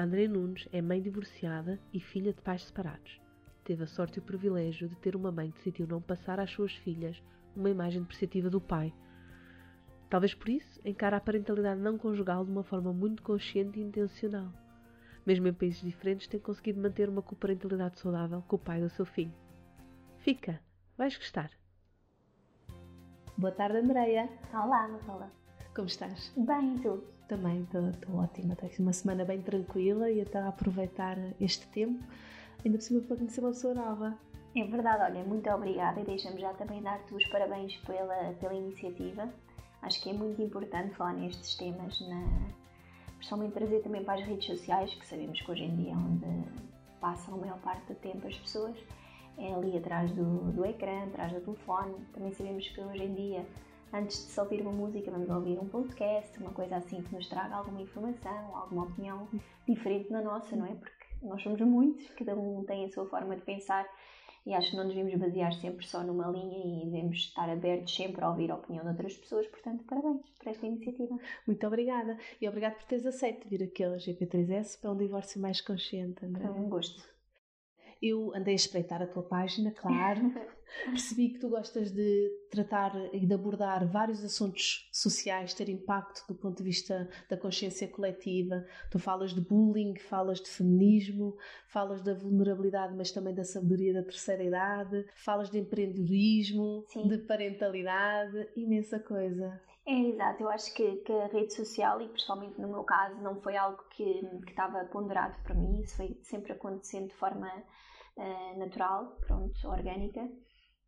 André Nunes é mãe divorciada e filha de pais separados. Teve a sorte e o privilégio de ter uma mãe que decidiu não passar às suas filhas uma imagem depreciativa do pai. Talvez por isso encara a parentalidade não conjugal de uma forma muito consciente e intencional. Mesmo em países diferentes, tem conseguido manter uma coparentalidade saudável com o pai do seu filho. Fica, vais gostar. Boa tarde, Andreia. Olá, Matilda. Como estás? Bem, e tu? Também estou ótima. Tenho uma semana bem tranquila e até a aproveitar este tempo, ainda por cima para conhecer uma pessoa nova. É verdade, olha, muito obrigada e deixa-me já também dar-te os parabéns pela, pela iniciativa. Acho que é muito importante falar nestes temas, na, principalmente trazer também para as redes sociais, que sabemos que hoje em dia é onde passam a maior parte do tempo as pessoas, é ali atrás do, do ecrã, atrás do telefone. Também sabemos que hoje em dia antes de só ouvir uma música, vamos ouvir um podcast, uma coisa assim que nos traga alguma informação, alguma opinião diferente da nossa, não é? Porque nós somos muitos, cada um tem a sua forma de pensar e acho que não nos devemos basear sempre só numa linha e devemos estar abertos sempre a ouvir a opinião de outras pessoas. Portanto, parabéns por esta iniciativa. Muito obrigada e obrigado por teres aceito vir aqui ao GP3S para um divórcio mais consciente. André. Foi um gosto. Eu andei a espreitar a tua página, claro. Percebi que tu gostas de tratar e de abordar vários assuntos sociais, ter impacto do ponto de vista da consciência coletiva. Tu falas de bullying, falas de feminismo, falas da vulnerabilidade, mas também da sabedoria da terceira idade, falas de empreendedorismo, Sim. de parentalidade, imensa coisa. É, exato. Eu acho que, que, a rede social, e principalmente no meu caso, não foi algo que, que estava ponderado para mim, isso foi sempre acontecendo de forma uh, natural, pronto, orgânica.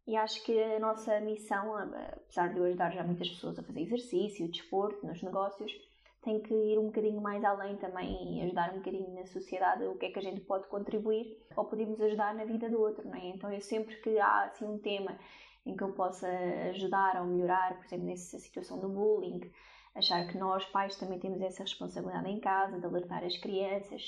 E acho que a nossa missão, apesar de eu ajudar já muitas pessoas a fazer exercício, desporto, nos negócios, tem que ir um bocadinho mais além também e ajudar um bocadinho na sociedade o que é que a gente pode contribuir ou podemos ajudar na vida do outro, não é? Então eu sempre que há assim um tema em que eu possa ajudar ou melhorar, por exemplo, nessa situação do bullying, achar que nós pais também temos essa responsabilidade em casa de alertar as crianças,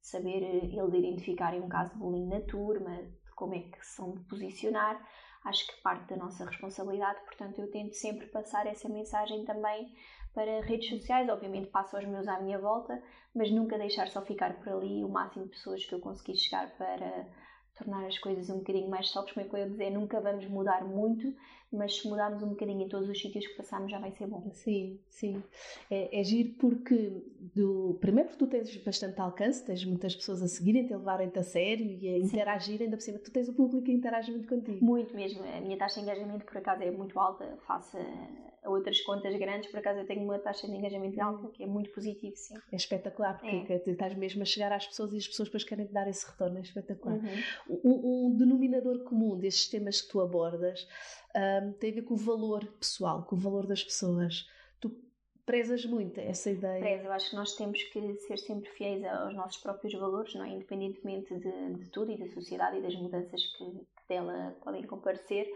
de saber eles identificarem um caso de bullying na turma, de como é que se são de posicionar acho que parte da nossa responsabilidade, portanto eu tento sempre passar essa mensagem também para redes sociais, obviamente passo aos meus à minha volta, mas nunca deixar só ficar por ali o máximo de pessoas que eu consegui chegar para tornar as coisas um bocadinho mais soft, como é que eu ia dizer, nunca vamos mudar muito, mas se mudarmos um bocadinho em todos os sítios que passamos já vai ser bom. Sim, sim. É, é giro porque, do, primeiro porque tu tens bastante alcance, tens muitas pessoas a seguirem-te, a levarem-te a sério e a sim. interagir, ainda por cima tu tens o público que interage muito contigo. Muito mesmo. A minha taxa de engajamento por acaso é muito alta, face a outras contas grandes, por acaso eu tenho uma taxa de engajamento alta, que é muito positivo, sim. É espetacular, porque é. estás mesmo a chegar às pessoas e as pessoas depois querem te dar esse retorno, é espetacular. Uhum. Um, um, denominador comum destes temas que tu abordas um, tem a ver com o valor pessoal, com o valor das pessoas. Tu prezas muito essa ideia? Prezo, eu acho que nós temos que ser sempre fiéis aos nossos próprios valores, não é? independentemente de, de tudo e da sociedade e das mudanças que, que dela podem comparecer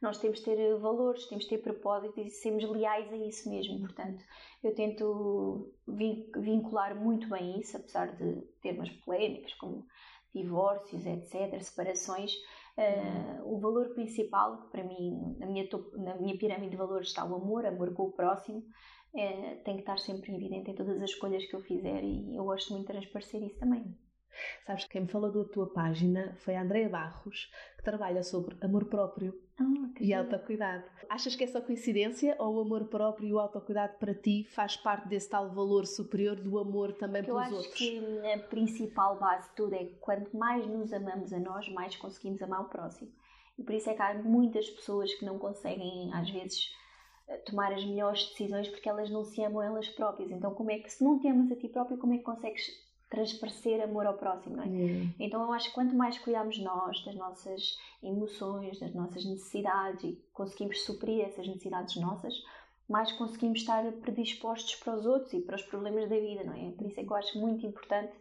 nós temos de ter valores, temos de ter propósitos e sermos leais a isso mesmo. Portanto, eu tento vincular muito bem isso, apesar de ter umas polémicas como divórcios, etc., separações. Uh, o valor principal, que para mim, na minha, na minha pirâmide de valores está o amor, amor com o próximo, uh, tem que estar sempre evidente em todas as escolhas que eu fizer e eu gosto muito de transparecer isso também. Sabes que quem me falou da tua página foi a Andrea Barros, que trabalha sobre amor próprio oh, e autocuidado. Achas que é só coincidência ou o amor próprio e o autocuidado para ti faz parte desse tal valor superior do amor também pelos outros? Eu acho que a principal base de tudo é que quanto mais nos amamos a nós, mais conseguimos amar o próximo. E por isso é que há muitas pessoas que não conseguem, às vezes, eh, tomar as melhores decisões porque elas não se amam elas próprias. Então, como é que, se não te amas a ti próprio, como é que consegues transparecer amor ao próximo, não é? Hum. Então eu acho que quanto mais cuidarmos nós das nossas emoções, das nossas necessidades e conseguimos suprir essas necessidades nossas, mais conseguimos estar predispostos para os outros e para os problemas da vida, não é? Por isso é que eu acho muito importante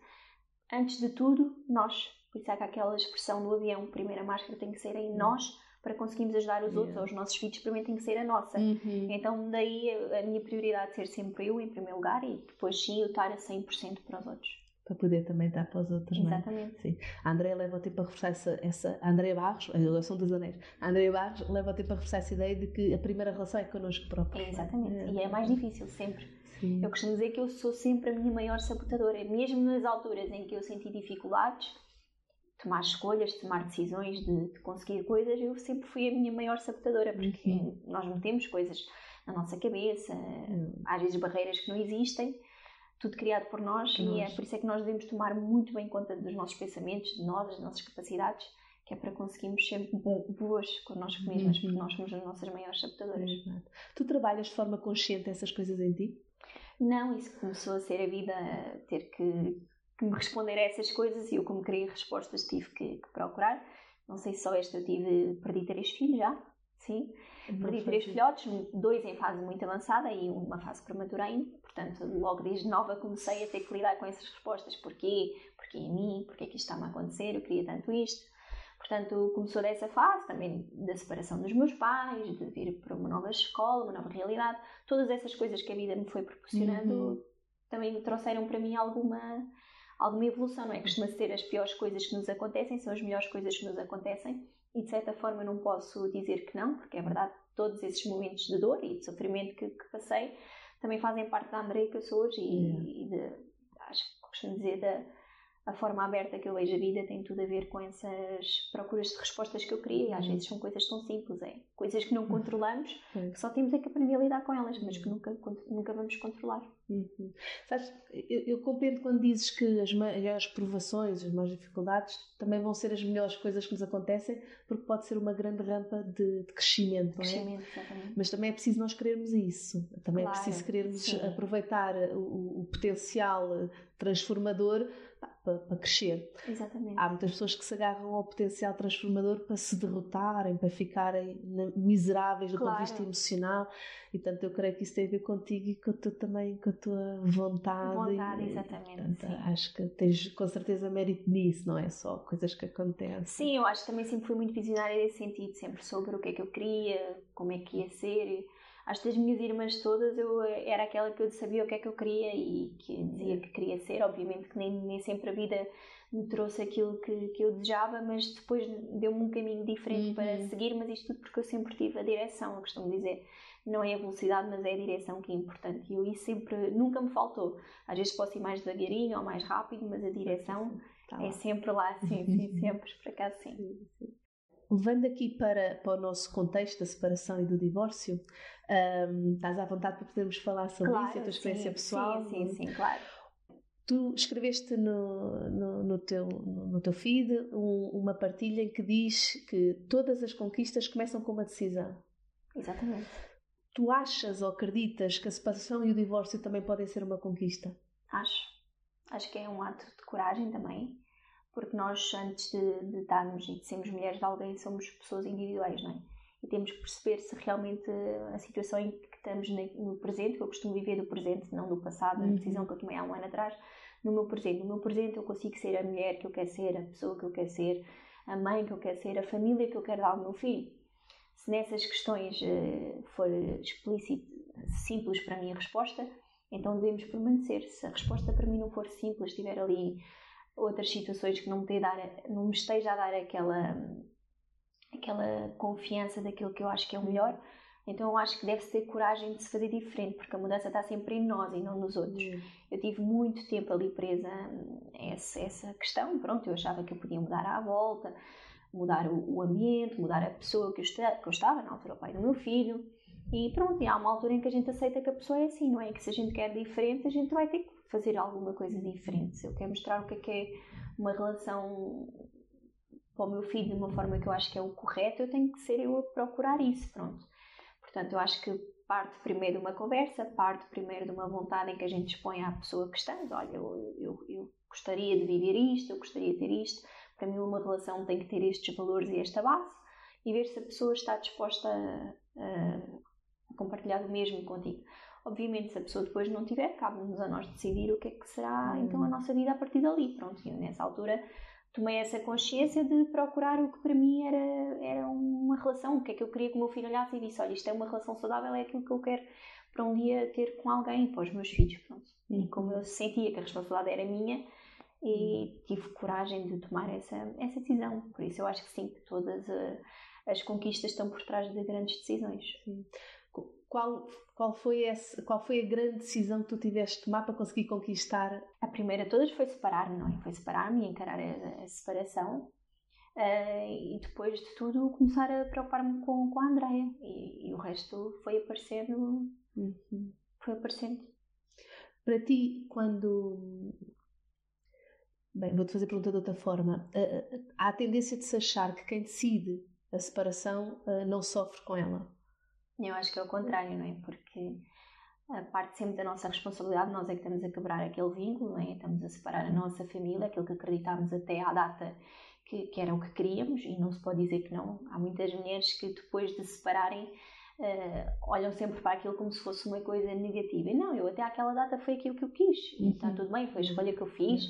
antes de tudo, nós. Por isso é que aquela expressão do avião, primeira máscara tem que ser em nós para conseguirmos ajudar os outros, ou os nossos filhos, primeiro tem que ser a nossa. Uhum. Então, daí a minha prioridade ser sempre eu, em primeiro lugar, e depois sim eu estar a 100% para os outros. Para poder também estar para os outros, não é? Exatamente. Sim. A Andrea leva o tempo a reforçar essa, essa. A Andrea Barros, a relação dos anéis. A Andrea Barros leva o tempo a reforçar essa ideia de que a primeira relação é connosco próprios. É, exatamente. E é mais difícil, sempre. Sim. Eu costumo dizer que eu sou sempre a minha maior sabotadora. Mesmo nas alturas em que eu senti dificuldades, tomar escolhas, tomar decisões, de, de conseguir coisas, eu sempre fui a minha maior sabotadora, porque Uhum. nós metemos coisas na nossa cabeça, às vezes barreiras que não existem, tudo criado por nós, Por e é nós. por isso é que nós devemos tomar muito bem conta dos nossos pensamentos, de nós, das nossas capacidades, que é para conseguirmos ser bo- boas connosco mesmas, Uhum. porque nós somos as nossas maiores sabotadoras. Tu trabalhas de forma consciente essas coisas em ti? Não, isso começou a ser a vida a ter que, que me responder a essas coisas e eu, como queria respostas, tive que, que procurar. Não sei se só esta eu tive, perdi três filhos já, sim. Perdi três filhotes, dois em fase muito avançada e uma fase prematura ainda. Portanto, logo desde nova comecei a ter que lidar com essas respostas. Porquê? Porquê em mim? Porquê que isto está-me a acontecer? Eu queria tanto isto. Portanto, começou dessa fase, também da separação dos meus pais, de vir para uma nova escola, uma nova realidade. Todas essas coisas que a vida me foi proporcionando Uhum. também me trouxeram para mim alguma, alguma evolução, não é? Costuma ser as piores coisas que nos acontecem, são as melhores coisas que nos acontecem e de certa forma não posso dizer que não, porque é verdade, todos esses momentos de dor e de sofrimento que, que passei também fazem parte da Andrei que eu sou hoje e, e de, acho que costumo dizer da a forma aberta que eu vejo a vida tem tudo a ver com essas procuras de respostas que eu queria e às Uhum. vezes são coisas tão simples, é coisas que não controlamos, Pois. que só temos é que aprender a lidar com elas, mas que nunca, nunca vamos controlar. Uhum. Sabes, eu, eu compreendo quando dizes que as maiores provações, as maiores dificuldades também vão ser as melhores coisas que nos acontecem, porque pode ser uma grande rampa de, de crescimento, não é? Crescimento, exatamente. Mas também é preciso nós querermos isso. Também Claro, é preciso querermos sim. aproveitar o, o potencial transformador para, para crescer. Exatamente. Há muitas pessoas que se agarram ao potencial transformador para se derrotarem, para ficarem miseráveis do ponto de vista emocional. E portanto, eu creio que isso tem a ver contigo e com a tua, também com a tua vontade. Vontade, e, exatamente, portanto, acho que tens com certeza mérito nisso, não é só coisas que acontecem. Sim, eu acho que também sempre fui muito visionária nesse sentido, sempre soube o que é que eu queria, como é que ia ser. Que das minhas irmãs todas eu eh, era aquela que eu sabia o que é que eu queria e que dizia que queria ser. Obviamente que nem, nem sempre a vida me trouxe aquilo que, que eu desejava, mas depois deu-me um caminho diferente Uhum. para seguir, mas isto tudo porque eu sempre tive a direção, eu costumo dizer. Não é a velocidade, mas é a direção que é importante. E eu isso sempre, nunca me faltou. Às vezes posso ir mais devagarinho ou mais rápido, mas a direção Tá é sempre lá, sim, sim, sempre, por acaso sim. Levando aqui para, para o nosso contexto da separação e do divórcio, hum, estás à vontade para podermos falar sobre isso, a tua experiência sim, pessoal. Sim, sim, sim, claro. Tu escreveste no, no, no teu, no teu feed um- uma partilha em que diz que todas as conquistas começam com uma decisão. Exatamente. Tu achas ou acreditas que a separação e o divórcio também podem ser uma conquista? Acho. Acho que é um ato de coragem também, porque nós, antes de, de estarmos e de sermos mulheres de alguém, somos pessoas individuais, não é? E temos que perceber se realmente a situação em que estamos no presente, que eu costumo viver do presente, não do passado, Uhum. a decisão que eu tomei há um ano atrás, no meu presente. No meu presente eu consigo ser a mulher que eu quero ser, a pessoa que eu quero ser, a mãe que eu quero ser, a família que eu quero dar ao meu filho. Se nessas questões eh, for explícito, simples para mim a resposta, então devemos permanecer. Se a resposta para mim não for simples, tiver ali outras situações que não me, dar, não me esteja a dar aquela, aquela confiança daquilo que eu acho que é o melhor, então eu acho que deve-se ter coragem de se fazer diferente, porque a mudança está sempre em nós e não nos outros. Eu tive muito tempo ali presa a essa, essa questão, pronto, eu achava que eu podia mudar à volta, mudar o, o ambiente, mudar a pessoa que eu, que eu estava, na altura o pai do meu filho, e pronto, e há uma altura em que a gente aceita que a pessoa é assim, não é? Que se a gente quer diferente, a gente vai ter que fazer alguma coisa diferente. Se eu quero mostrar o que é que é uma relação para o meu filho de uma forma que eu acho que é o correto, eu tenho que ser eu a procurar isso, pronto. Portanto, eu acho que parte primeiro de uma conversa, parte primeiro de uma vontade em que a gente expõe à pessoa que estamos. Olha, eu, eu, eu gostaria de viver isto, eu gostaria de ter isto. Para mim, uma relação tem que ter estes valores e esta base e ver se a pessoa está disposta a, a- compartilhar o mesmo contigo. Obviamente, se a pessoa depois não tiver, cabe-nos a nós decidir o que é que será hum. então a nossa vida a partir dali. Pronto, e nessa altura tomei essa consciência de procurar o que para mim era, era uma relação, o que é que eu queria que o meu filho olhasse e disse: Olha, isto é uma relação saudável, é aquilo que eu quero para um dia ter com alguém, para os meus filhos. Pronto. E como eu sentia que a responsabilidade era minha, e tive coragem de tomar essa, essa decisão. Por isso, eu acho que sim, que todas uh, as conquistas estão por trás de grandes decisões. Sim. Qual, qual, foi esse, qual foi a grande decisão que tu tiveste de tomar para conseguir conquistar? A primeira de todas foi separar-me, não é? Foi separar-me e encarar a, a separação. Uh, e depois de tudo começar a preocupar-me com, com a Andrea e, e, o resto foi aparecendo uhum. foi aparecendo para ti quando bem, vou-te fazer a pergunta de outra forma uh, há a tendência de se achar que quem decide a separação uh, não sofre com ela eu acho que é o contrário, não é? Porque a parte sempre da nossa responsabilidade, nós é que estamos a quebrar aquele vínculo, não é? Estamos a separar a nossa família, aquilo que acreditámos até à data que, que era o que queríamos, e não se pode dizer que não. Há muitas mulheres que depois de se separarem uh, olham sempre para aquilo como se fosse uma coisa negativa. E não, eu até àquela data foi aquilo que eu quis, e está uhum. tudo bem, foi a escolha que eu fiz.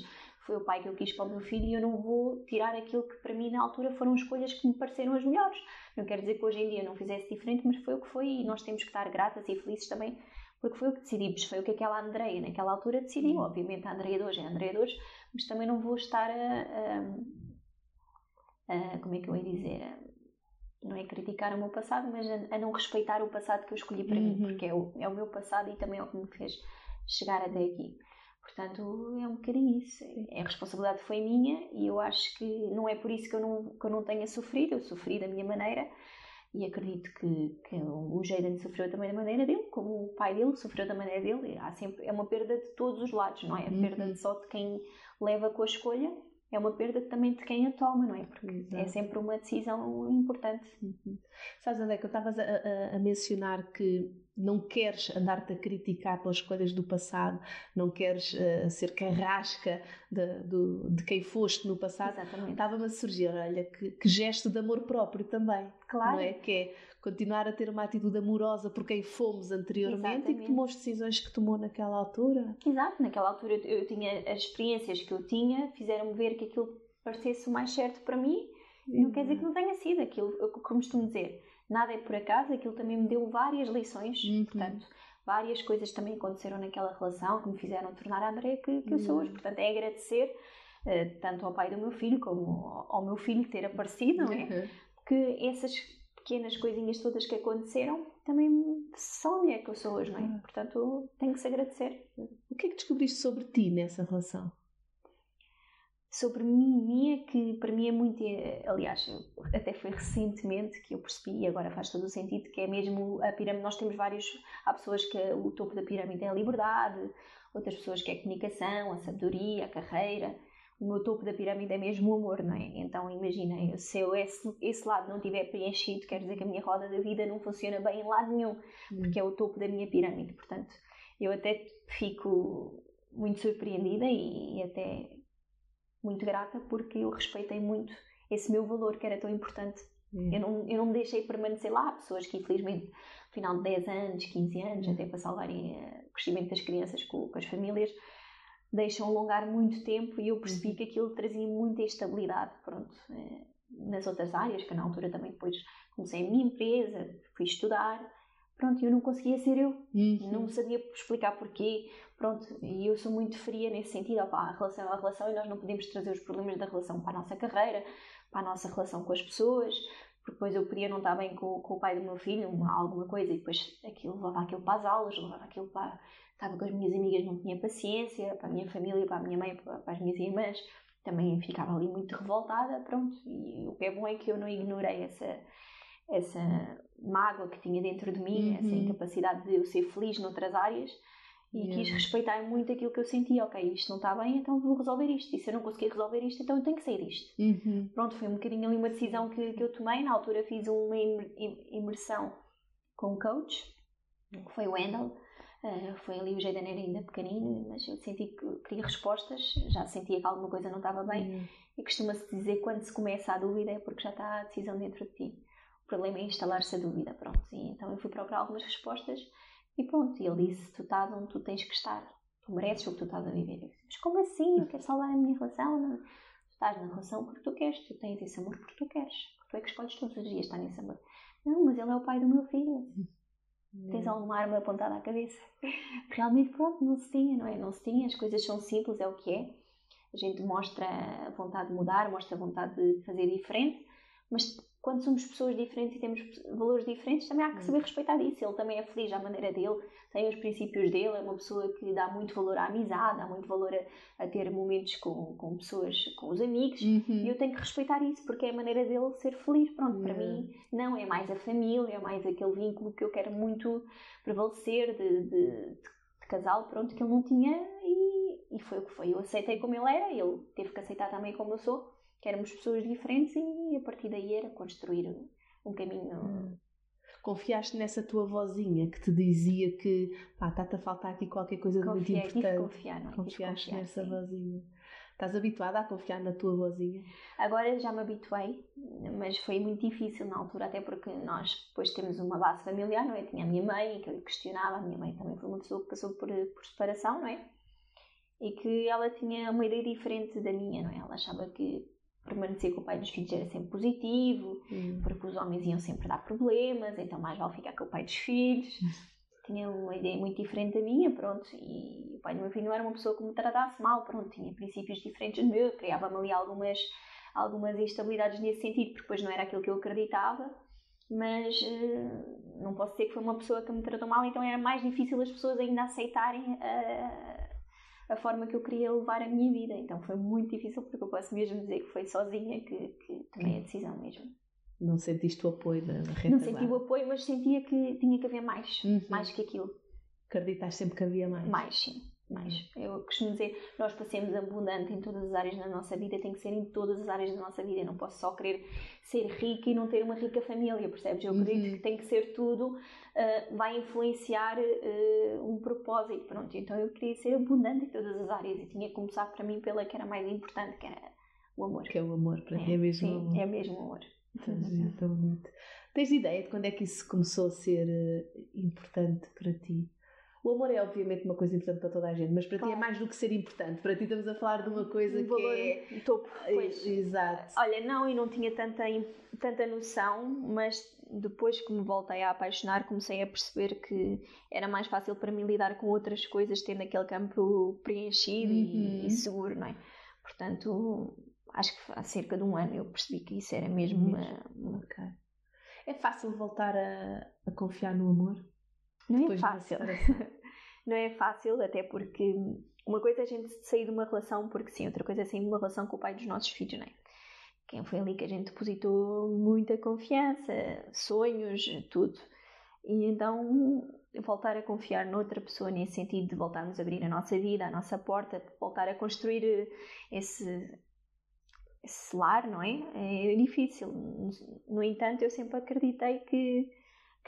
Foi o pai que eu quis para o meu filho e eu não vou tirar aquilo que para mim na altura foram escolhas que me pareceram as melhores. Não quero dizer que hoje em dia não fizesse diferente, mas foi o que foi e nós temos que estar gratas e felizes também porque foi o que decidimos, foi o que aquela Andreia naquela altura decidiu. Uhum. Obviamente a Andreia de hoje é a Andreia de hoje, mas também não vou estar a, a, a como é que eu ia dizer, a, não é criticar o meu passado, mas a, a, não respeitar o passado que eu escolhi para uhum. mim, porque é o, é o meu passado e também é o que me fez chegar até aqui. Portanto, é um bocadinho isso. A responsabilidade foi minha e eu acho que não é por isso que eu não, que eu não tenha sofrido. Eu sofri da minha maneira e acredito que, que o Jaden sofreu também da maneira dele, como o pai dele sofreu da maneira dele. Há sempre, é uma perda de todos os lados, não é? A perda uhum. só de quem leva com a escolha, é uma perda também de quem a toma, não é? Porque é Exato. é sempre uma decisão importante. Uhum. Sabes, André, que eu estavas a, a, a, mencionar que não queres andar-te a criticar pelas escolhas do passado, não queres uh, ser carrasca de, de, de, quem foste no passado. Exatamente. Estava-me a surgir, olha, que, que, gesto de amor próprio também. Claro. Não é? Que é continuar a ter uma atitude amorosa por quem fomos anteriormente Exatamente. e que tomou as decisões que tomou naquela altura. Exato, naquela altura eu, eu tinha as experiências que eu tinha, fizeram-me ver que aquilo parecesse o mais certo para mim. Não quer dizer que não tenha sido aquilo, eu costumo dizer nada é por acaso, aquilo também me deu várias lições, uhum. portanto, várias coisas também aconteceram naquela relação que me fizeram tornar a André que, que eu sou hoje. Uhum. Portanto, é agradecer uh, tanto ao pai do meu filho como ao meu filho ter aparecido, não é? Uhum. Que essas pequenas coisinhas todas que aconteceram também são a mulher que eu sou hoje, não é? Portanto, tenho que se agradecer. O que é que descobriste sobre ti nessa relação? Sobre mim minha que para mim é muito eh, aliás até foi recentemente que eu percebi e agora faz todo o sentido que é mesmo a pirâmide. Nós temos vários há pessoas que o topo da pirâmide é a liberdade outras pessoas que é a comunicação a sabedoria a carreira. O meu topo da pirâmide é mesmo o amor não é? Então imaginem se eu esse, esse lado não tiver preenchido quer dizer que a minha roda da vida não funciona bem em lado nenhum hum. porque é o topo da minha pirâmide. Portanto eu até fico muito surpreendida e, e até muito grata porque eu respeitei muito esse meu valor que era tão importante. Hum. Eu, não, eu não me deixei permanecer lá. Pessoas que, infelizmente, no final de 10 anos, 15 anos, hum. até para salvarem eh, o crescimento das crianças com, com, as famílias, deixam alongar muito tempo e eu percebi hum. que aquilo trazia muita instabilidade. Pronto, eh, nas outras áreas, que na altura também depois comecei a minha empresa, fui estudar. Pronto, eu não conseguia ser eu. Uhum. Não sabia explicar porquê. Pronto, e eu sou muito fria nesse sentido, opa, a relação é a relação e nós não podemos trazer os problemas da relação para a nossa carreira, para a nossa relação com as pessoas, porque depois eu podia não estar bem com, com o pai do meu filho, uma, alguma coisa, e depois aquilo levava aquilo para as aulas, levava aquilo para. Estava com as minhas amigas, não tinha paciência, para a minha família, para a minha mãe, para, para as minhas irmãs, também ficava ali muito revoltada, pronto. E o que é bom é que eu não ignorei essa, essa mágoa que tinha dentro de mim, uhum. essa incapacidade de eu ser feliz noutras áreas e yeah. quis respeitar muito aquilo que eu sentia. Ok, isto não está bem, então vou resolver isto. E se eu não conseguir resolver isto, então eu tenho que sair disto. Uhum. Pronto, foi um bocadinho ali uma decisão que, que eu tomei. Na altura fiz uma imersão com um coach, que foi o Wendell. Uh, foi ali o Jaden era ainda pequenino, mas eu senti que queria respostas, já sentia que alguma coisa não estava bem. Uhum. E costuma-se dizer quando se começa a dúvida é porque já está a decisão dentro de ti. Problema é instalar-se a dúvida, pronto. E então eu fui procurar algumas respostas E pronto, e ele disse: Tu estás onde tu tens que estar, tu mereces o que tu estás a viver. Eu disse, Mas como assim? Eu quero salvar a minha relação? Não. Tu estás na relação porque tu queres, tu tens esse amor porque tu queres, tu é que escolhes todos os dias estar nesse amor. Não, mas ele é o pai do meu filho. Tens alguma arma apontada à cabeça? Realmente, pronto, não se tinha, não é? Não se tinha, as coisas são simples, é o que é. A gente mostra a vontade de mudar, mostra a vontade de fazer diferente, mas quando somos pessoas diferentes e temos valores diferentes, também há que saber respeitar isso. Ele também é feliz à maneira dele, tem os princípios dele, é uma pessoa que dá muito valor à amizade, dá muito valor a, a ter momentos com, com pessoas, com os amigos, Uhum. e eu tenho que respeitar isso porque é a maneira dele ser feliz. Pronto, para Yeah. mim, não é mais a família, é mais aquele vínculo que eu quero muito prevalecer de, de, de casal, pronto, que ele não tinha e, e foi o que foi. Eu aceitei como ele era, ele teve que aceitar também como eu sou, que éramos pessoas diferentes e a partir daí era construir um caminho. Confiaste nessa tua vozinha que te dizia que pá, está-te a faltar aqui qualquer coisa muito Confiei, que importante. confiar, não é? Confiaste confiar, nessa sim. vozinha. Estás habituada a confiar na tua vozinha? Agora já me habituei, mas foi muito difícil na altura, até porque nós depois temos uma base familiar, não é? Tinha a minha mãe, que eu lhe questionava, a minha mãe também foi uma pessoa que passou por, por separação, não é? E que ela tinha uma ideia diferente da minha, não é? Ela achava que permanecer com o pai dos filhos era sempre positivo, porque os homens iam sempre dar problemas, então mais vale ficar com o pai dos filhos. Tinha uma ideia muito diferente da minha, pronto, e o pai do meu filho não era uma pessoa que me tratasse mal, pronto, tinha princípios diferentes do meu, criava-me ali algumas, algumas instabilidades nesse sentido, porque depois não era aquilo que eu acreditava, mas eh, não posso dizer que foi uma pessoa que me tratou mal, então era mais difícil as pessoas ainda aceitarem a, a forma que eu queria levar a minha vida, então foi muito difícil, porque eu posso mesmo dizer que foi sozinha que, que tomei a decisão mesmo. Não sentiste o apoio da, da Não senti o apoio, mas sentia que tinha que haver mais, Uhum. mais que aquilo. Acreditaste sempre que havia mais? Mais, sim. Mais. Eu costumo dizer, nós passemos abundante em todas as áreas da nossa vida, tem que ser em todas as áreas da nossa vida. Eu não posso só querer ser rica e não ter uma rica família, percebes? Eu acredito Uhum. que tem que ser tudo, ah, vai influenciar ah, um propósito. Pronto, então eu queria ser abundante em todas as áreas e tinha que começar para mim pela que era mais importante, que era o amor. Que é o amor, para ti é mesmo sim, amor. é mesmo amor. Tão bonito. Tens ideia de quando é que isso começou a ser eh, importante para ti? O amor é obviamente uma coisa importante para toda a gente, mas para ti é Claro. mais do que ser importante. Para ti estamos a falar de uma coisa Um que é. topo. Pois. Exato. Olha, não, e não tinha tanta, tanta noção, mas depois que me voltei a apaixonar, comecei a perceber que era mais fácil para mim lidar com outras coisas, tendo aquele campo preenchido e- Uhum. e, seguro, não é? Portanto, acho que há cerca de um ano eu percebi que isso era mesmo uma. uma- Ok. É fácil voltar a, a confiar no amor? Não é Depois fácil. não é fácil, até porque uma coisa é a gente sair de uma relação porque sim, outra coisa é sair de uma relação com o pai dos nossos filhos, não é? Quem foi ali que a gente depositou muita confiança, sonhos, tudo. E então voltar a confiar noutra pessoa nesse sentido de voltarmos a abrir a nossa vida, a nossa porta, voltar a construir eh, esse, esse lar, não é? É difícil. No entanto, eu sempre acreditei que,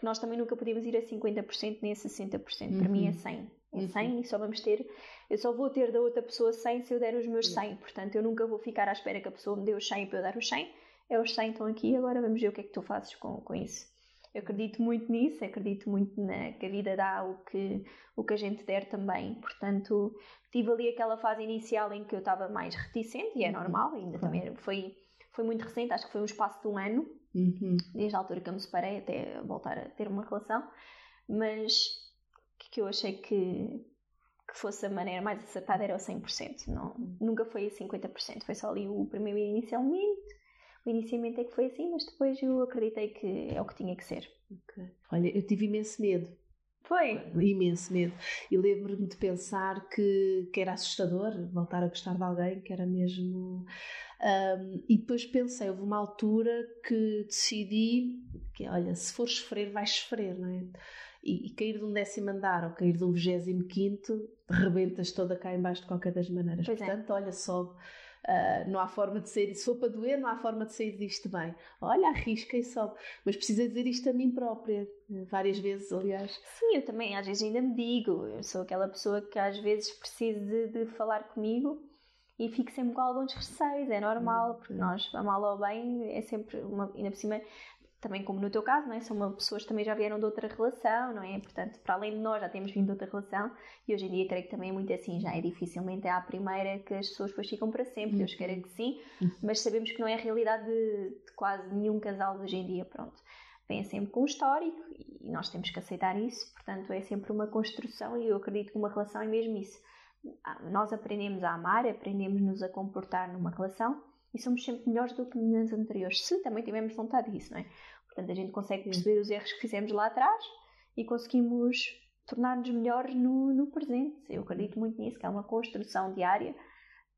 que nós também nunca podíamos ir a 50% nem a 60%. Para mim é Uhum. 100. É Uhum. 100 e só vamos ter. Eu só vou ter da outra pessoa 100 se eu der os meus 100. Portanto, eu nunca vou ficar à espera que a pessoa me dê os 100 para eu dar os 100. É os 100 estão aqui, agora vamos ver o que é que tu fazes com, com isso. Eu acredito muito nisso, acredito muito na, que a vida dá o que, o que a gente der também. Portanto, tive ali aquela fase inicial em que eu estava mais reticente e é Uhum. normal, ainda também foi, foi muito recente, acho que foi um espaço de um ano Uhum. desde a altura que eu me separei até voltar a ter uma relação, mas que eu achei que, que fosse a maneira mais acertada era o 100%, não, nunca foi a 50%, foi só ali o primeiro inicialmente, o inicialmente é que foi assim, mas depois eu acreditei que é o que tinha que ser. Ok. Olha, eu tive imenso medo. Foi! Imenso medo. E lembro-me de pensar que, que era assustador voltar a gostar de alguém, que era mesmo. Ahm, e depois pensei, houve uma altura que decidi que, olha, se for sofrer, vais sofrer, não é? E, e cair de um décimo andar ou cair de um vigésimo quinto, rebentas toda cá embaixo de qualquer das maneiras. Pois é. Portanto, olha, sobe. Ah, não há forma de sair, se for para doer, não há forma de sair disto bem. Olha, arrisca e sobe. Mas precisa dizer isto a mim própria, várias vezes, aliás. Sim, eu também às vezes ainda me digo, eu sou aquela pessoa que às vezes precisa de, de falar comigo e fico sempre com alguns receios, é normal, porque nós, a mal ou bem, é sempre uma, ainda por cima, também como no teu caso, não é? São pessoas que também já vieram de outra relação, não é? Portanto, para além de nós, já temos vindo de outra relação e hoje em dia creio que também é muito assim, já é dificilmente é à primeira que as pessoas depois ficam para sempre, Deus queira que sim, uhum. mas sabemos que não é a realidade de, de quase nenhum casal hoje em dia, pronto. Vem sempre com um histórico e nós temos que aceitar isso, portanto é sempre uma construção e eu acredito que uma relação é mesmo isso. Ah, nós aprendemos a amar, aprendemos-nos a comportar numa relação e somos sempre melhores do que nas anteriores, se também tivermos vontade disso, não é? Portanto, a gente consegue perceber os erros que fizemos lá atrás e conseguimos tornar-nos melhores no, no presente. Eu acredito muito nisso, que é uma construção diária.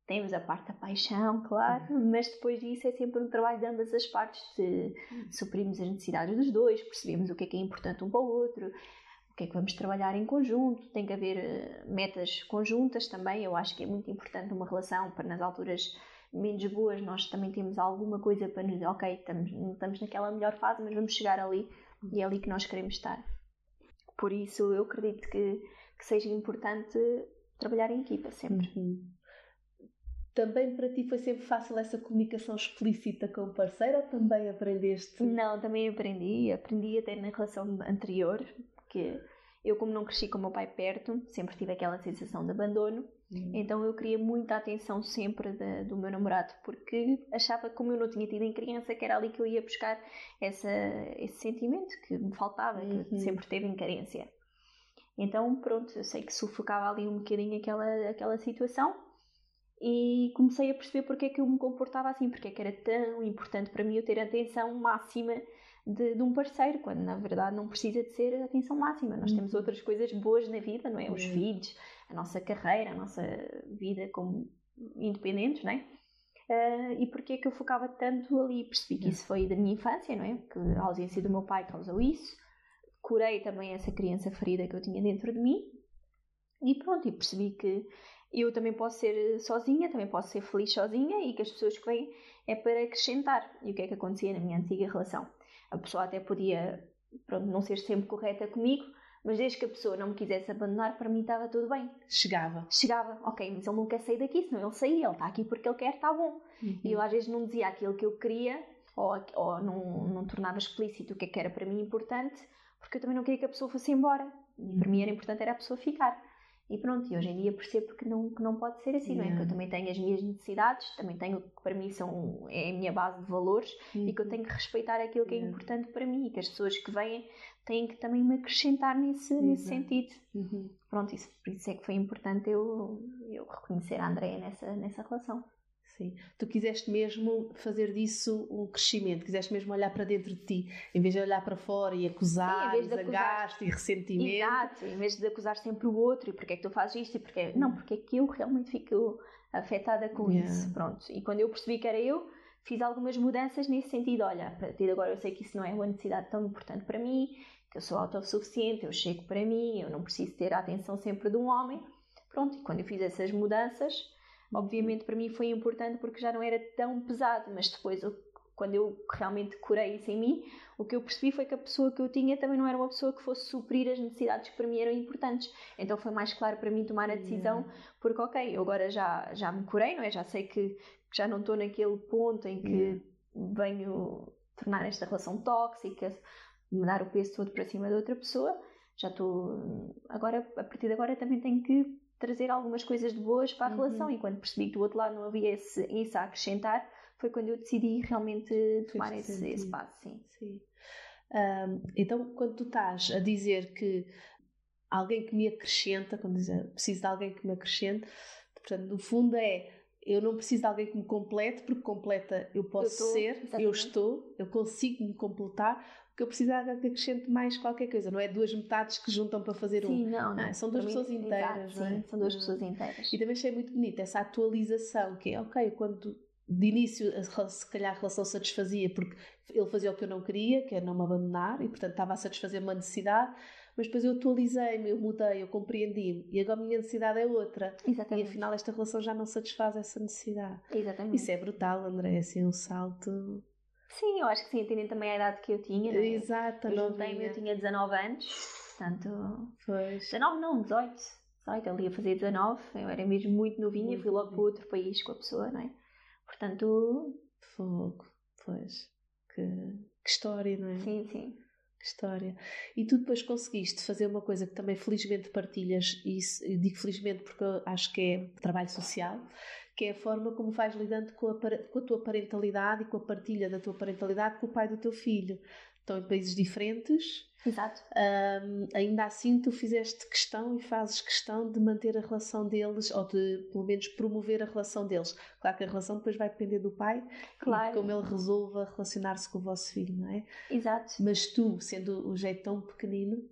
Temos a parte da paixão, claro, uhum. mas depois disso é sempre um trabalho de ambas as partes, de suprimos as necessidades dos dois, percebemos o que é que é importante um para o outro, o que é que vamos trabalhar em conjunto, tem que haver eh, metas conjuntas também, eu acho que é muito importante uma relação para nas alturas menos boas, nós também temos alguma coisa para nos dizer, ok, estamos, não estamos naquela melhor fase, mas vamos chegar ali e é ali que nós queremos estar. Por isso, eu acredito que, que seja importante trabalhar em equipa sempre. Uhum. Também para ti foi sempre fácil essa comunicação explícita com o parceiro ou também aprendeste? Não, também aprendi. Aprendi até na relação anterior, que eu, como não cresci com o meu pai perto, sempre tive aquela sensação de abandono Uhum. Então eu queria muita atenção sempre do meu namorado, porque achava que como eu não tinha tido em criança, que era ali que eu ia buscar essa, esse sentimento que me faltava, uhum. que sempre teve em carência. Então pronto, eu sei que sufocava ali um bocadinho aquela, aquela situação e comecei a perceber porque é que eu me comportava assim, porque é que era tão importante para mim eu ter atenção máxima de, de, um parceiro, quando na verdade não precisa de ser a atenção máxima. Nós uhum. temos outras coisas boas na vida, não é? Os uhum. filhos, a nossa carreira, a nossa vida como independentes, não é? Uh, e porquê é que eu focava tanto ali? Percebi que isso foi da minha infância, não é? Que a ausência do meu pai causou isso. Curei também essa criança ferida que eu tinha dentro de mim. E pronto, e percebi que eu também posso ser sozinha, também posso ser feliz sozinha e que as pessoas que vêm é para acrescentar. E o que é que acontecia na minha antiga relação? A pessoa até podia pronto, não ser sempre correta comigo, mas desde que a pessoa não me quisesse abandonar, para mim estava tudo bem. Chegava. Chegava, ok, mas ele não quer sair daqui, senão ele saía, ele está aqui porque ele quer, está bom. Uhum. E eu às vezes não dizia aquilo que eu queria, ou, ou não, não tornava explícito o que, é que era para mim importante, porque eu também não queria que a pessoa fosse embora. E para mim era importante era a pessoa ficar. E pronto, e hoje em dia percebo que não, que não pode ser assim, yeah. não é? Que eu também tenho as minhas necessidades, também tenho que para mim são, é a minha base de valores uhum. e que eu tenho que respeitar aquilo que é importante para mim e que as pessoas que vêm têm que também me acrescentar nesse, nesse sentido. Uhum. Pronto, isso, por isso é que foi importante eu, eu reconhecer a Andréia nessa, nessa relação. Sim. Tu quiseste mesmo fazer disso um crescimento, quiseste mesmo olhar para dentro de ti, em vez de olhar para fora e acusar, Sim, desagaste e ressentimento. Exato, em vez de acusar sempre o outro e porque é que tu fazes isto e porque não, porque é que eu realmente fico afetada com yeah. isso, pronto. E quando eu percebi que era eu, fiz algumas mudanças nesse sentido, olha, a partir de agora eu sei que isso não é uma necessidade tão importante para mim, que eu sou autossuficiente, eu chego para mim, eu não preciso ter a atenção sempre de um homem, pronto, e quando eu fiz essas mudanças Obviamente para mim foi importante porque já não era tão pesado, mas depois quando eu realmente curei isso em mim, o que eu percebi foi que a pessoa que eu tinha também não era uma pessoa que fosse suprir as necessidades que para mim eram importantes. Então foi mais claro para mim tomar a decisão, porque ok, eu agora já, já me curei, não é? Já sei que já não estou naquele ponto em que venho tornar esta relação tóxica, me dar o peso todo para cima de outra pessoa. Já estou. Agora, a partir de agora, também tenho que trazer algumas coisas de boas para a uhum. relação. E quando percebi que do outro lado não havia esse, isso a acrescentar, foi quando eu decidi realmente tomar esse, esse, passo. Sim. sim. Um, então, quando tu estás a dizer que alguém que me acrescenta, quando dizer preciso de alguém que me acrescente, portanto, no fundo é eu não preciso de alguém que me complete, porque completa eu posso eu ser, exatamente. eu estou, eu consigo me completar, que eu precisava que acrescente mais qualquer coisa, não é duas metades que juntam para fazer sim, um. Não, não. Ah, são duas pessoas mim, inteiras, exato, não é? Sim, são duas pessoas inteiras. E também achei muito bonito essa atualização, que é ok, quando de início se calhar a relação satisfazia porque ele fazia o que eu não queria, que é não me abandonar, e portanto estava a satisfazer uma necessidade, mas depois eu atualizei-me, eu mudei, eu compreendi-me e agora a minha necessidade é outra. Exatamente. E afinal esta relação já não satisfaz essa necessidade. Exatamente. Isso é brutal, André, é assim um salto Sim, eu acho que sim, atendendo também a idade que eu tinha. Não é? Exato, eu juntei-me, eu tinha 19 anos, portanto. Pois. 19 não, 18. 18, ele ia fazer 19, eu era mesmo muito novinha, fui logo para outro país com a pessoa, não é? Portanto. Fogo, pois. Que, que história, não é? Sim, sim. Que história. E tu depois conseguiste fazer uma coisa que também felizmente partilhas, e digo felizmente porque eu acho que é trabalho social, que é a forma como vais lidando com a, com a tua parentalidade e com a partilha da tua parentalidade com o pai do teu filho. Estão em países diferentes, Exato. Um, ainda assim, tu fizeste questão e fazes questão de manter a relação deles, ou de pelo menos promover a relação deles. Claro que a relação depois vai depender do pai Claro. e de como ele resolva relacionar-se com o vosso filho, não é? Exato. Mas tu, sendo o jeito tão pequenino,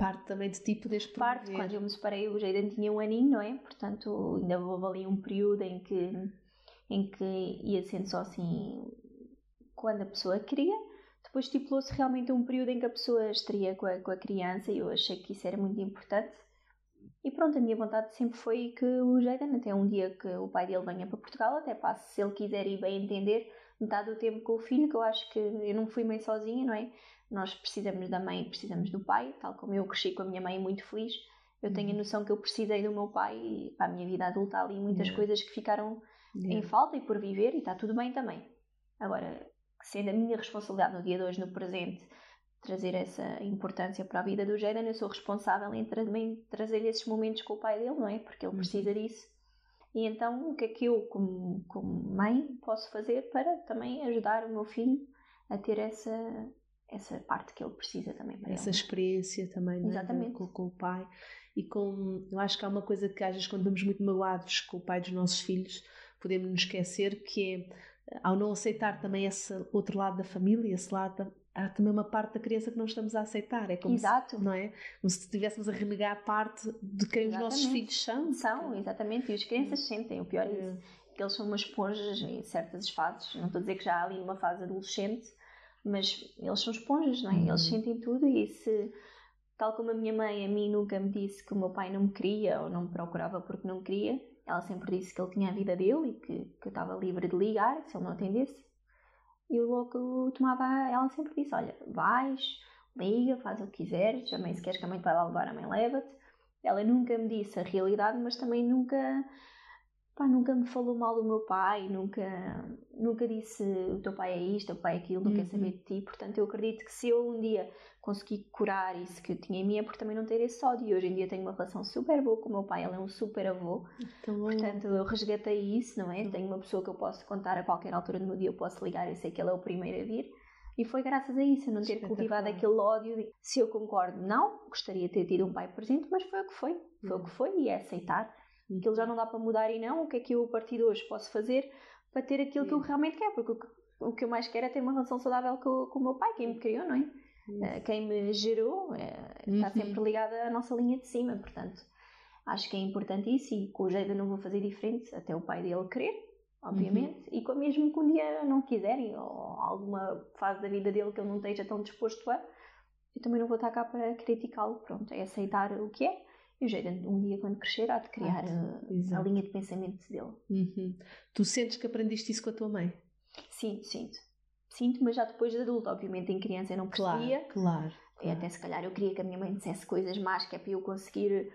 parte também de ti poderes promover. Parte, quando eu me separei, o Jaden tinha um aninho, não é? Portanto, ainda houve ali um período em que, em que ia sendo só assim quando a pessoa queria. Depois estipulou-se realmente um período em que a pessoa estaria com a, com a criança e eu achei que isso era muito importante. E pronto, a minha vontade sempre foi que o Jaden, até um dia que o pai dele venha para Portugal, até passe, se ele quiser e bem entender, metade do tempo com o filho, que eu acho que eu não fui mãe sozinha, não é? Nós precisamos da mãe precisamos do pai, tal como eu cresci com a minha mãe muito feliz. Eu tenho a noção que eu precisei do meu pai e para a minha vida adulta há ali muitas Yeah. coisas que ficaram em falta e por viver e está tudo bem também. Agora, sendo a minha responsabilidade no dia de hoje, no presente, trazer essa importância para a vida do Jaden, eu sou responsável em também trazer esses momentos com o pai dele, não é? Porque ele Uhum. precisa disso. E então, o que é que eu, como, como mãe, posso fazer para também ajudar o meu filho a ter essa, essa parte que ele precisa também para essa ele. experiência também é? Exatamente. Com, com o pai e com eu acho que há uma coisa que às vezes quando estamos muito magoados com o pai dos nossos filhos podemos nos esquecer que é ao não aceitar também esse outro lado da família esse lado há também uma parte da criança que não estamos a aceitar é como Exato. se, não é como se estivéssemos a renegar a parte de quem os nossos Exatamente. filhos são São, exatamente, e as crianças sentem, o pior é isso. que eles são umas esponjas em certas fases. Não estou a dizer que já há ali numa fase adolescente, mas eles são esponjas, não é? Eles Uhum. sentem tudo e se, tal como a minha mãe a mim nunca me disse que o meu pai não me queria ou não me procurava porque não me queria, ela sempre disse que ele tinha a vida dele e que, que eu estava livre de ligar se ele não atendesse. Eu logo tomava, ela sempre disse: Olha, vais, liga, faz o que quiseres, também se queres que a mãe te vai lá levar, a mãe leva-te. Ela nunca me disse a realidade, mas também nunca, pá, nunca me falou mal do meu pai, nunca, nunca disse o teu pai é isto, o teu pai é aquilo, não quer Uhum. saber de ti. Portanto, eu acredito que se eu um dia conseguir curar isso que eu tinha em mim é por também não ter esse ódio. E hoje em dia tenho uma relação super boa com o meu pai, ele é um super avô. Então, Portanto, eu resgatei isso, não é? Tenho uma pessoa que eu posso contar a qualquer altura do meu dia, eu posso ligar e sei que ele é o primeiro a vir. E foi graças a isso, a não ter cultivado aquele ódio. De, se eu concordo, não, gostaria de ter tido um pai presente, mas foi o que foi. Foi o que foi e é aceitar. Que ele já não dá para mudar e não, o que é que eu a partir de hoje posso fazer para ter aquilo que eu realmente quero? Porque o que, o que eu mais quero é ter uma relação saudável com, com o meu pai, quem me criou, não é? Eh, Quem me gerou eh, está Uhum. sempre ligada à nossa linha de cima, portanto acho que é importante isso e com o Jada não vou fazer diferente até o pai dele querer, obviamente, e com mesmo que um dia não quiserem ou alguma fase da vida dele que ele não esteja tão disposto a, eu também não vou estar cá para criticá-lo, pronto, é aceitar o que é e o Jada um dia quando crescer há de criar Ah, a exato. linha de pensamento dele. Uhum. tu sentes que aprendiste isso com a tua mãe Sinto, sinto. Sinto, mas já depois de adulto, obviamente em criança eu não percebia. claro, E até se calhar eu queria que a minha mãe dissesse coisas más que é para eu conseguir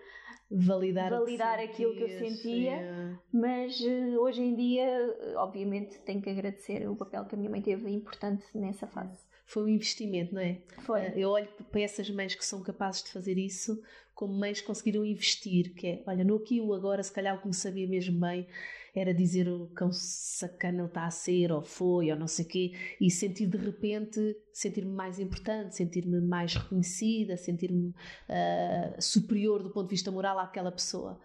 validar, o que Validar aquilo que eu sentias, sentia. Mas eh, hoje em dia, eh, obviamente, tenho que agradecer o papel que a minha mãe teve importante nessa fase. foi um investimento, não é? Foi. Eu olho para essas mães que são capazes de fazer isso como mães conseguiram investir, que é, olha, no aqui e agora, se calhar o que me sabia mesmo bem era dizer o quão sacana está a ser, ou foi, ou não sei o quê, e sentir de repente, sentir-me mais importante, sentir-me mais reconhecida, sentir-me ah, superior do ponto de vista moral àquela pessoa.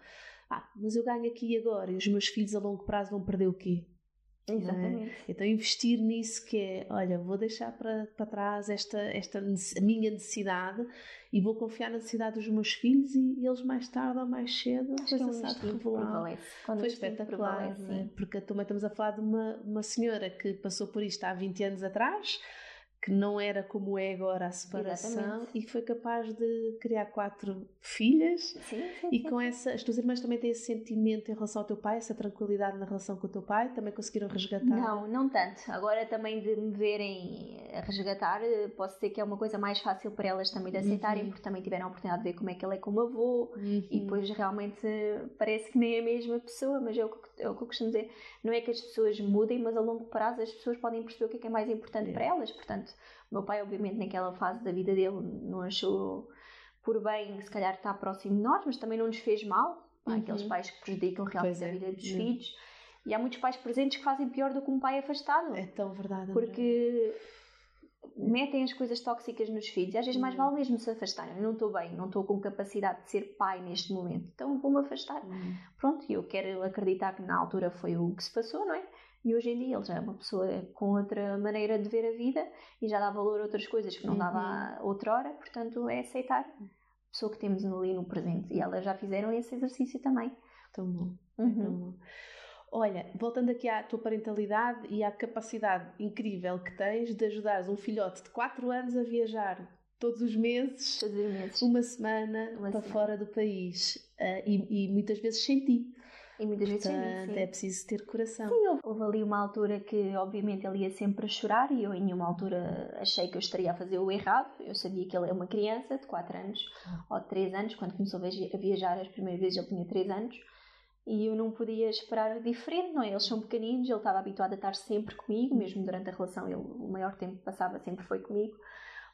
Ah, mas eu ganho aqui e agora, e os meus filhos a longo prazo vão perder o quê? Exatamente. Então investir nisso que é, olha, vou deixar para, para trás esta, esta minha necessidade e vou confiar na necessidade dos meus filhos e eles mais tarde ou mais cedo Acho que é depois um revelar. Foi espetacular, prevalece, é? porque também estamos a falar de uma, uma senhora que passou por isto há 20 anos atrás, que não era como é agora a separação Exatamente. e foi capaz de criar quatro filhas Sim, sim, e com essa, as tuas irmãs também têm esse sentimento em relação ao teu pai, essa tranquilidade na relação com o teu pai, também conseguiram resgatar. Não, não tanto. Agora também de me verem a resgatar, eh, posso dizer que é uma coisa mais fácil para elas também de aceitarem, Uhum. porque também tiveram a oportunidade de ver como é que ele é como avô, Uhum. E depois realmente parece que nem é a mesma pessoa, mas é o que é o que eu costumo dizer, não é que as pessoas mudem, mas a longo prazo as pessoas podem perceber o que é, que é mais importante é. para elas. Portanto, o meu pai, obviamente, naquela fase da vida dele, não achou por bem, se calhar, estar próximo de nós, mas também não nos fez mal. Há uhum. aqueles pais que prejudicam realmente é. a vida dos uhum. filhos. E há muitos pais presentes que fazem pior do que um pai afastado. É tão verdade. Porque metem as coisas tóxicas nos filhos e às vezes mais uhum. vale mesmo se afastarem. Eu não estou bem, não estou com capacidade de ser pai neste momento, então vou-me afastar. Uhum. Pronto, e eu quero acreditar que na altura foi o que se passou, não é? E hoje em dia ele já é uma pessoa com outra maneira de ver a vida e já dá valor a outras coisas que não dava uhum. outra hora, portanto é aceitar a pessoa que temos ali no presente. E elas já fizeram esse exercício também. Tão bom. Uhum. Tão bom. Olha, voltando aqui à tua parentalidade e à capacidade incrível que tens de ajudares um filhote de 4 anos a viajar todos os meses, todos os meses. uma semana uma para semana. fora do país uh, e, e, muitas vezes sem ti. E muitas vezes sim. é preciso ter coração. Sim, houve, houve ali uma altura que obviamente ele ia sempre a chorar e eu em nenhuma altura achei que eu estaria a fazer o errado. Eu sabia que ele é uma criança de 4 anos ou de 3 anos, quando começou a viajar as primeiras vezes ele tinha 3 anos e eu não podia esperar diferente, não é? Eles são pequeninos, ele estava habituado a estar sempre comigo, mesmo durante a relação, ele, o maior tempo que passava sempre foi comigo.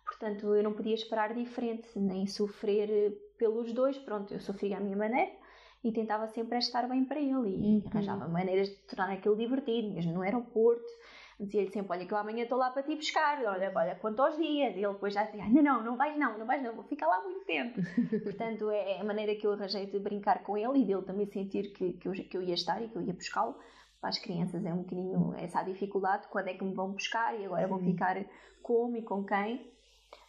Portanto, eu não podia esperar diferente, nem sofrer pelos dois. Pronto, eu sofria à minha maneira e tentava sempre estar bem para ele e uhum. arranjava maneiras de tornar aquilo divertido, mesmo no aeroporto dizia-lhe sempre: Olha, que eu amanhã estou lá para te buscar, olha, olha, quanto aos dias. E ele depois já dizia: Não, não, não vais não, não vais não, vou ficar lá muito tempo. Portanto, é, é a maneira que eu arranjei de brincar com ele e dele também sentir que, que, eu, que eu ia estar e que eu ia buscá-lo. Para as crianças é um bocadinho essa dificuldade: quando é que me vão buscar e agora vou ficar como e com quem.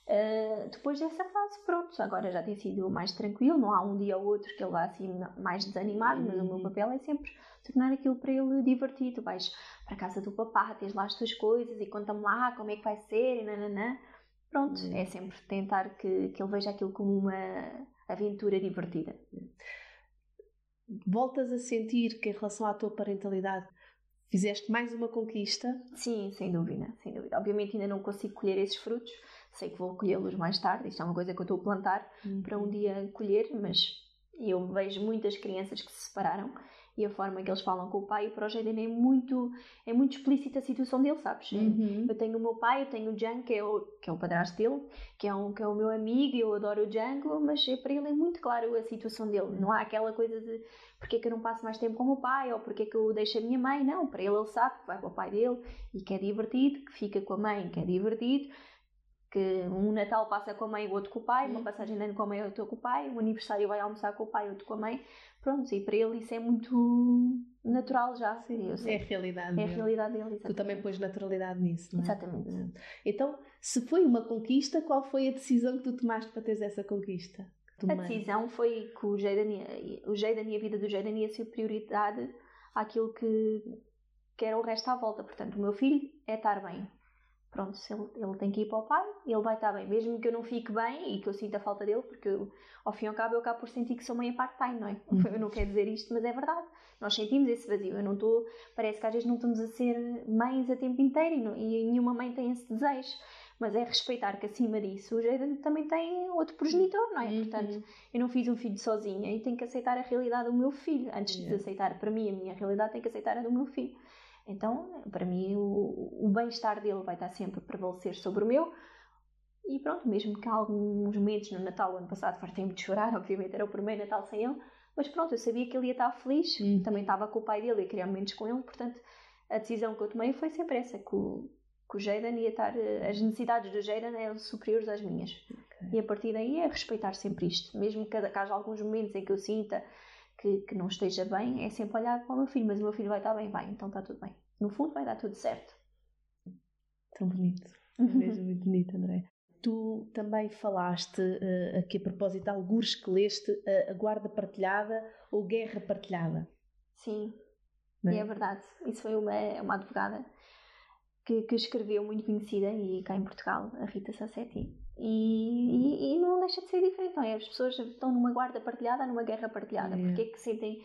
Uh, depois dessa fase, pronto, agora já tem sido mais tranquilo, não há um dia ou outro que ele vá assim mais desanimado, mas o meu uhum. papel é sempre tornar aquilo para ele divertido. Vais para a casa do papá, tens lá as tuas coisas e conta-me lá como é que vai ser e nananã. Pronto, hum. é sempre tentar que, que ele veja aquilo como uma aventura divertida. Voltas a sentir que em relação à tua parentalidade fizeste mais uma conquista? Sim, sem dúvida, sem dúvida. Obviamente ainda não consigo colher esses frutos, sei que vou colhê-los mais tarde, isto é uma coisa que eu estou a plantar uhum. para um dia colher, mas eu vejo muitas crianças que se separaram e a forma que eles falam com o pai, e para o Jaden é muito, é muito explícita a situação dele, sabes? Uhum. Eu tenho o meu pai, eu tenho o Django, que é o, que é o padrasto dele, que é, um, que é o meu amigo, e eu adoro o Django, mas é, para ele é muito claro a situação dele. Não há aquela coisa de porque é que eu não passo mais tempo com o meu pai, ou porque é que eu deixo a minha mãe. Não, para ele ele sabe que vai para o pai dele e que é divertido, que fica com a mãe, que é divertido, que um Natal passa com a mãe, o outro com o pai, uma uhum. passagem de ano com a mãe, outro com o pai, um aniversário vai almoçar com o pai, outro com a mãe. Pronto, e para ele isso é muito natural já. Sim, é a realidade É a realidade dele. Exatamente. Tu também pões naturalidade nisso, não é? Exatamente. Então, se foi uma conquista, qual foi a decisão que tu tomaste para teres essa conquista? A decisão foi que o Jaden, o Jaden e a vida do Jaden ia ser prioridade àquilo que, que era o resto à volta. Portanto, o meu filho é estar bem pronto, se ele, ele tem que ir para o pai, ele vai estar bem, mesmo que eu não fique bem e que eu sinta falta dele, porque eu, ao fim e ao cabo eu acabo por sentir que sou mãe part-time, não é? Uhum. Eu não quero dizer isto, mas é verdade. Nós sentimos esse vazio. Eu não estou, parece que às vezes não estamos a ser mães a tempo inteiro e, não, e nenhuma mãe tem esse desejo. Mas é respeitar que acima disso o Jaden também tem outro progenitor, não é? Uhum. Portanto, eu não fiz um filho sozinha e tenho que aceitar a realidade do meu filho. Antes yeah. de aceitar para mim a minha realidade, tenho que aceitar a do meu filho. Então, para mim, o, o bem-estar dele vai estar sempre a prevalecer sobre o meu. E pronto, mesmo que há alguns momentos no Natal, ano passado, fartei-me de chorar, obviamente era o primeiro Natal sem ele, mas pronto, eu sabia que ele ia estar feliz, uhum. também estava com o pai dele e queria momentos com ele, portanto, a decisão que eu tomei foi sempre essa, que o, que o Jaden ia estar, as necessidades do Jaden eram superiores às minhas. Okay. E a partir daí é respeitar sempre isto, mesmo que, que haja alguns momentos em que eu sinta que, que não esteja bem, é sempre olhar para o meu filho, mas o meu filho vai estar bem, vai, então está tudo bem. No fundo vai dar tudo certo. Tão bonito. É mesmo muito bonito, André. Tu também falaste uh, aqui a propósito de alguns que leste uh, a guarda partilhada ou guerra partilhada. Sim, é? é? verdade. Isso foi uma, uma advogada que, que, escreveu, muito conhecida, e cá em Portugal, a Rita Sassetti. E, e, e, não deixa de ser diferente, não é? As pessoas estão numa guarda partilhada, numa guerra partilhada. É. Porque é que sentem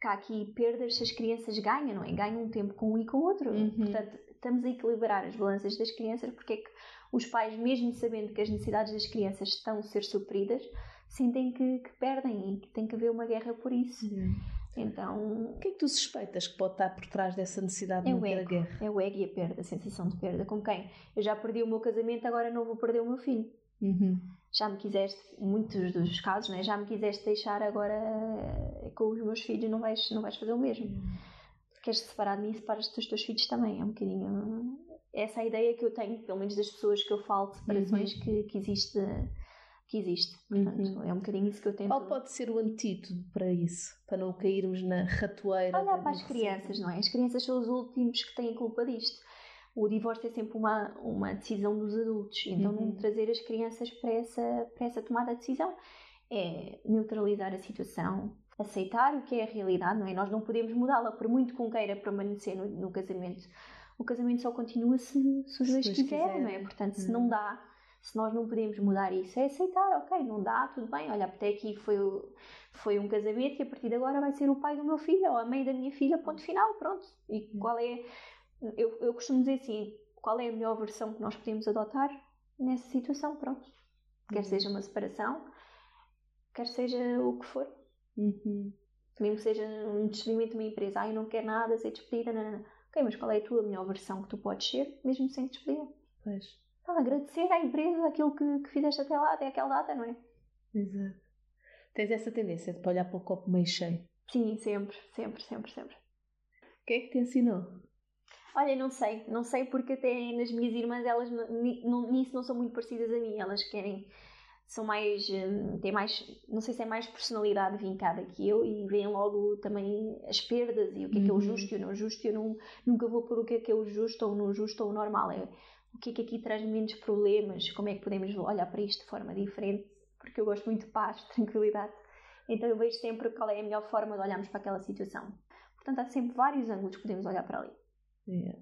que há aqui perdas se as crianças ganham, não é? Ganham um tempo com um e com o outro. Uhum. Portanto, estamos a equilibrar as balanças das crianças porque é que os pais, mesmo sabendo que as necessidades das crianças estão a ser supridas, sentem que, que perdem e que tem que haver uma guerra por isso. Uhum. Então. O que é que tu suspeitas que pode estar por trás dessa necessidade de é manter a guerra? É o ego e a perda, a sensação de perda. Com quem? Eu já perdi o meu casamento, agora não vou perder o meu filho. Uhum. Já me quiseste, muitos dos casos, né? já me quiseste deixar agora eh, com os meus filhos, não vais, não vais fazer o mesmo. Queres te separar de mim, separas-te dos teus filhos também. É um bocadinho essa a ideia que eu tenho, pelo menos das pessoas que eu falo de separações, Uhum. que, que existe. Que existe. Portanto, Uhum. é um bocadinho isso que eu tento. Qual pode ser o antídoto para isso? Para não cairmos na ratoeira? Olhar da- para as crianças, não é? As crianças são os últimos que têm culpa disto. O divórcio é sempre uma, uma decisão dos adultos, então não Uhum. trazer as crianças para essa, para essa tomada de decisão é neutralizar a situação, aceitar o que é a realidade, não é? Nós não podemos mudá-la, por muito que um queira permanecer no, no casamento. O casamento só continua se, se os Se dois quiserem, não é? Portanto, se Uhum. não dá, se nós não podemos mudar isso, é aceitar, ok, não dá, tudo bem, olha, até aqui foi, foi um casamento e a partir de agora vai ser o pai do meu filho ou a mãe da minha filha, ponto final, pronto. E Uhum. qual é, eu, eu costumo dizer assim, qual é a melhor versão que nós podemos adotar nessa situação, pronto. Quer Uhum. seja uma separação, quer seja o que for. Uhum. Mesmo que seja um despedimento de uma empresa, ah, eu não quero nada, ser despedida, não, não, não. Ok, mas qual é a tua melhor versão que tu podes ser, mesmo sem despedida? Pois, Ah, agradecer à empresa aquilo que, que fizeste até lá, até aquela data, não é? exato. Tens essa tendência de olhar para o copo meio cheio. Sim, sempre, sempre, sempre, sempre. Quem é que te ensinou? Olha, não sei, não sei porque até nas minhas irmãs elas nisso não são muito parecidas a mim, elas querem, são mais, hum, têm mais, não sei se é mais personalidade vincada que eu e veem logo também as perdas e o que é que é o Uhum. justo e o não justo, eu não, nunca vou por o que é que é o justo ou o não justo ou o normal, é o que é que aqui traz menos problemas, como é que podemos olhar para isto de forma diferente, porque eu gosto muito de paz, de tranquilidade, então eu vejo sempre qual é a melhor forma de olharmos para aquela situação. Portanto, há sempre vários ângulos que podemos olhar para ali. Yeah.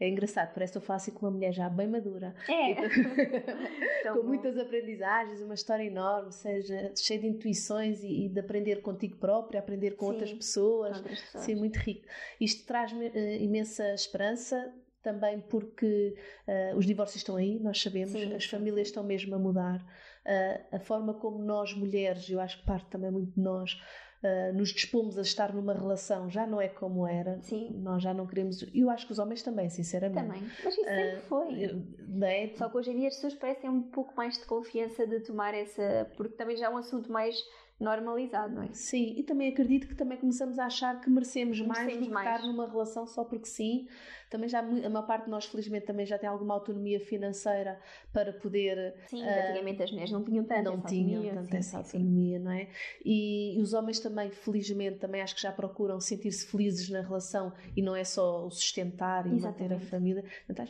É engraçado, parece que eu faço assim com uma mulher já bem madura. É. Tão com muitas aprendizagens, uma história enorme, seja cheia de intuições e, e de aprender contigo própria, aprender com Sim, outras pessoas. Outras pessoas. Sim, muito rico. Isto traz-me eh, imensa esperança, também porque eh, os divórcios estão aí, nós sabemos, Sim, as sim, famílias estão mesmo a mudar. Eh, a forma como nós, mulheres, eu acho que parte também muito de nós, eh, nos dispomos a estar numa relação já não é como era. Sim, Nós já não queremos. E eu acho que os homens também, sinceramente. também. Mas isso sempre foi. Eu- não é? Só que hoje em dia as pessoas parecem um pouco mais de confiança de tomar essa. Porque também já é um assunto mais normalizado, não é? Sim, e também acredito que também começamos a achar que merecemos, mais do Merecemos que mais. estar numa relação só porque sim. Também já a maior parte de nós, felizmente, também já tem alguma autonomia financeira para poder. Sim, Ah, antigamente as mulheres não tinham tanto não tinham autonomia, tanto sim, essa sim. autonomia, não é? E, e os homens também, felizmente, também acho que já procuram sentir-se felizes na relação e não é só o sustentar e manter a Exatamente. família.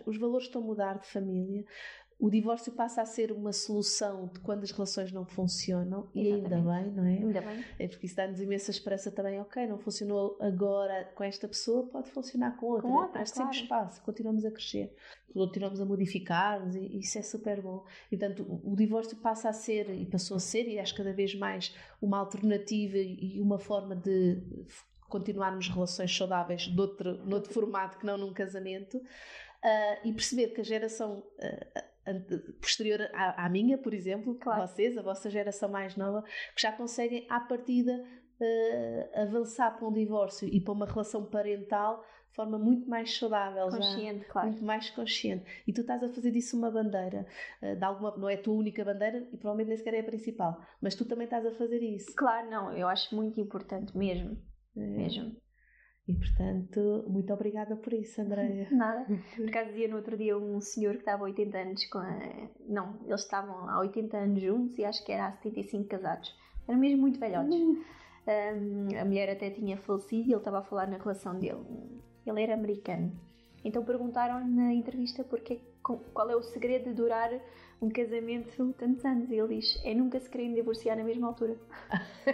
Os valores estão a mudar de família. O divórcio passa a ser uma solução de quando as relações não funcionam e ainda bem, não é? Ainda bem. É porque isso dá-nos imensa esperança também. Ok, não funcionou agora com esta pessoa, pode funcionar com outra. Com outra, Há sempre claro. espaço, continuamos a crescer, continuamos a modificar-nos e isso é super bom. E, portanto, o divórcio passa a ser, e passou a ser, e acho cada vez mais, uma alternativa e uma forma de continuarmos relações saudáveis de outro, noutro formato que não num casamento. Ah, e perceber que a geração ante- posterior à, à minha, por exemplo, Claro. vocês, a vossa geração mais nova, que já conseguem, à partida, eh, avançar para um divórcio e para uma relação parental de forma muito mais saudável, já, Consciente, claro. muito mais consciente. E tu estás a fazer disso uma bandeira, eh, de alguma, não é a tua única bandeira e provavelmente nem sequer é a principal, mas tu também estás a fazer isso. Claro, não, eu acho muito importante mesmo. Eh, Mesmo. E portanto, muito obrigada por isso, Andréia. Nada. Por acaso dizia no outro dia um senhor que estava há 80 anos com a... Não, eles estavam há 80 anos juntos e acho que era há 75 casados. Eram mesmo muito velhotes. Um, a mulher até tinha falecido e ele estava a falar na relação dele. Ele era americano. Então perguntaram na entrevista porque, qual é o segredo de durar um casamento tantos anos. E ele diz: é nunca se querem divorciar na mesma altura.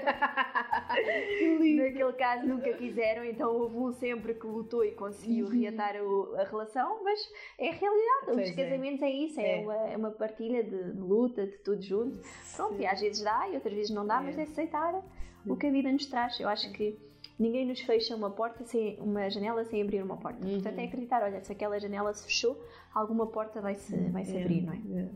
Naquele caso nunca quiseram, então houve um sempre que lutou e conseguiu Uhum. reatar o- a relação, mas é a realidade. Pois Os é. casamentos é isso, é, É. Uma, é uma partilha de, luta, de tudo junto. Pronto, e às vezes dá e outras vezes não dá, É. mas é aceitar o que a vida nos traz. Eu acho que ninguém nos fecha uma porta sem uma janela sem abrir uma porta. Uhum. Portanto, é acreditar, olha, se aquela janela se fechou, alguma porta vai se, vai -se É, abrir, não é? é.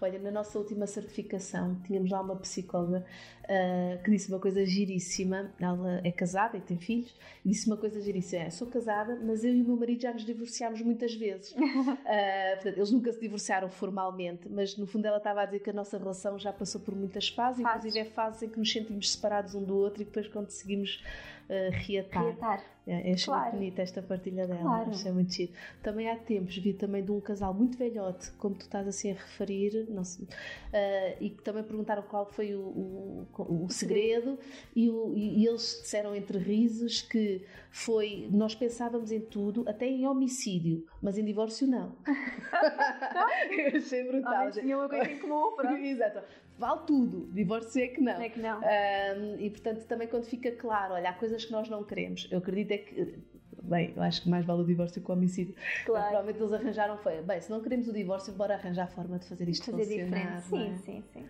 Olha, na nossa última certificação tínhamos lá uma psicóloga ah, que disse uma coisa giríssima. Ela é casada e tem filhos, e disse uma coisa giríssima: é, sou casada, mas eu e o meu marido já nos divorciámos muitas vezes. Ah, portanto, eles nunca se divorciaram formalmente, mas no fundo ela estava a dizer que a nossa relação já passou por muitas fases, Fases. inclusive é fases em que nos sentimos separados um do outro e depois conseguimos ah, reatar. Reatar. É, achei Claro. muito bonita esta partilha dela, Claro. achei muito giro. Também há tempos vi também de um casal muito velhote, como tu estás assim a referir, não sei, ah, e que também perguntaram qual foi o, o, o segredo, e, o- e- e eles disseram entre risos que foi, nós pensávamos em tudo, até em homicídio, mas em divórcio não. Eu achei brutal. Ao menos tinha uma coisa em comum, pronto. Exato. Vale tudo, divórcio é que não. É que não. Um, e portanto, também quando fica claro, olha, há coisas que nós não queremos. Eu acredito é que, bem, eu acho que mais vale o divórcio que o homicídio. Claro. Provavelmente eles arranjaram foi, bem, se não queremos o divórcio, bora arranjar forma de fazer isto Fazer funcionar. diferente. não Sim, é? sim, sim.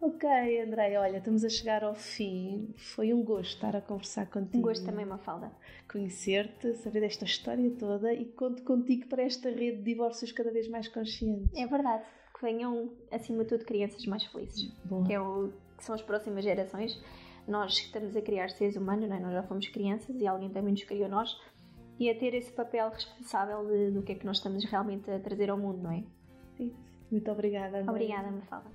Ok, André, olha, estamos a chegar ao fim. Foi um gosto estar a conversar contigo. Um gosto também, Mafalda. Conhecer-te, saber desta história toda e conto contigo para esta rede de divórcios cada vez mais conscientes. É verdade. Que venham, acima de tudo, crianças mais felizes. Boa. Que, é o, que são as próximas gerações. Nós que estamos a criar seres humanos, não é? nós já fomos crianças e alguém também nos criou nós. E a ter esse papel responsável de- do que é que nós estamos realmente a trazer ao mundo, não é? Isso. Muito obrigada. André. Obrigada, Mafalda.